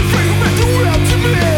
It's a thing that you have to me.